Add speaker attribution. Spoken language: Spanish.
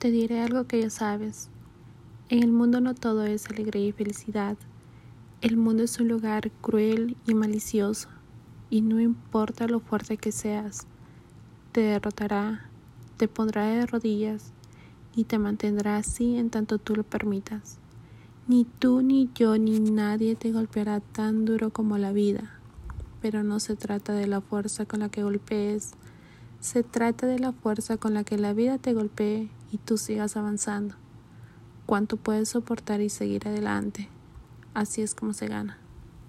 Speaker 1: Te diré algo que ya sabes. En el mundo no todo es alegría y felicidad. El mundo es un lugar cruel y malicioso, y no importa lo fuerte que seas, te derrotará, te pondrá de rodillas y te mantendrá así en tanto tú lo permitas. Ni tú, ni yo, ni nadie te golpeará tan duro como la vida. Pero no se trata de la fuerza con la que golpees, se trata de la fuerza con la que la vida te golpee y tú sigas avanzando. Cuánto puedes soportar y seguir adelante. Así es como se gana.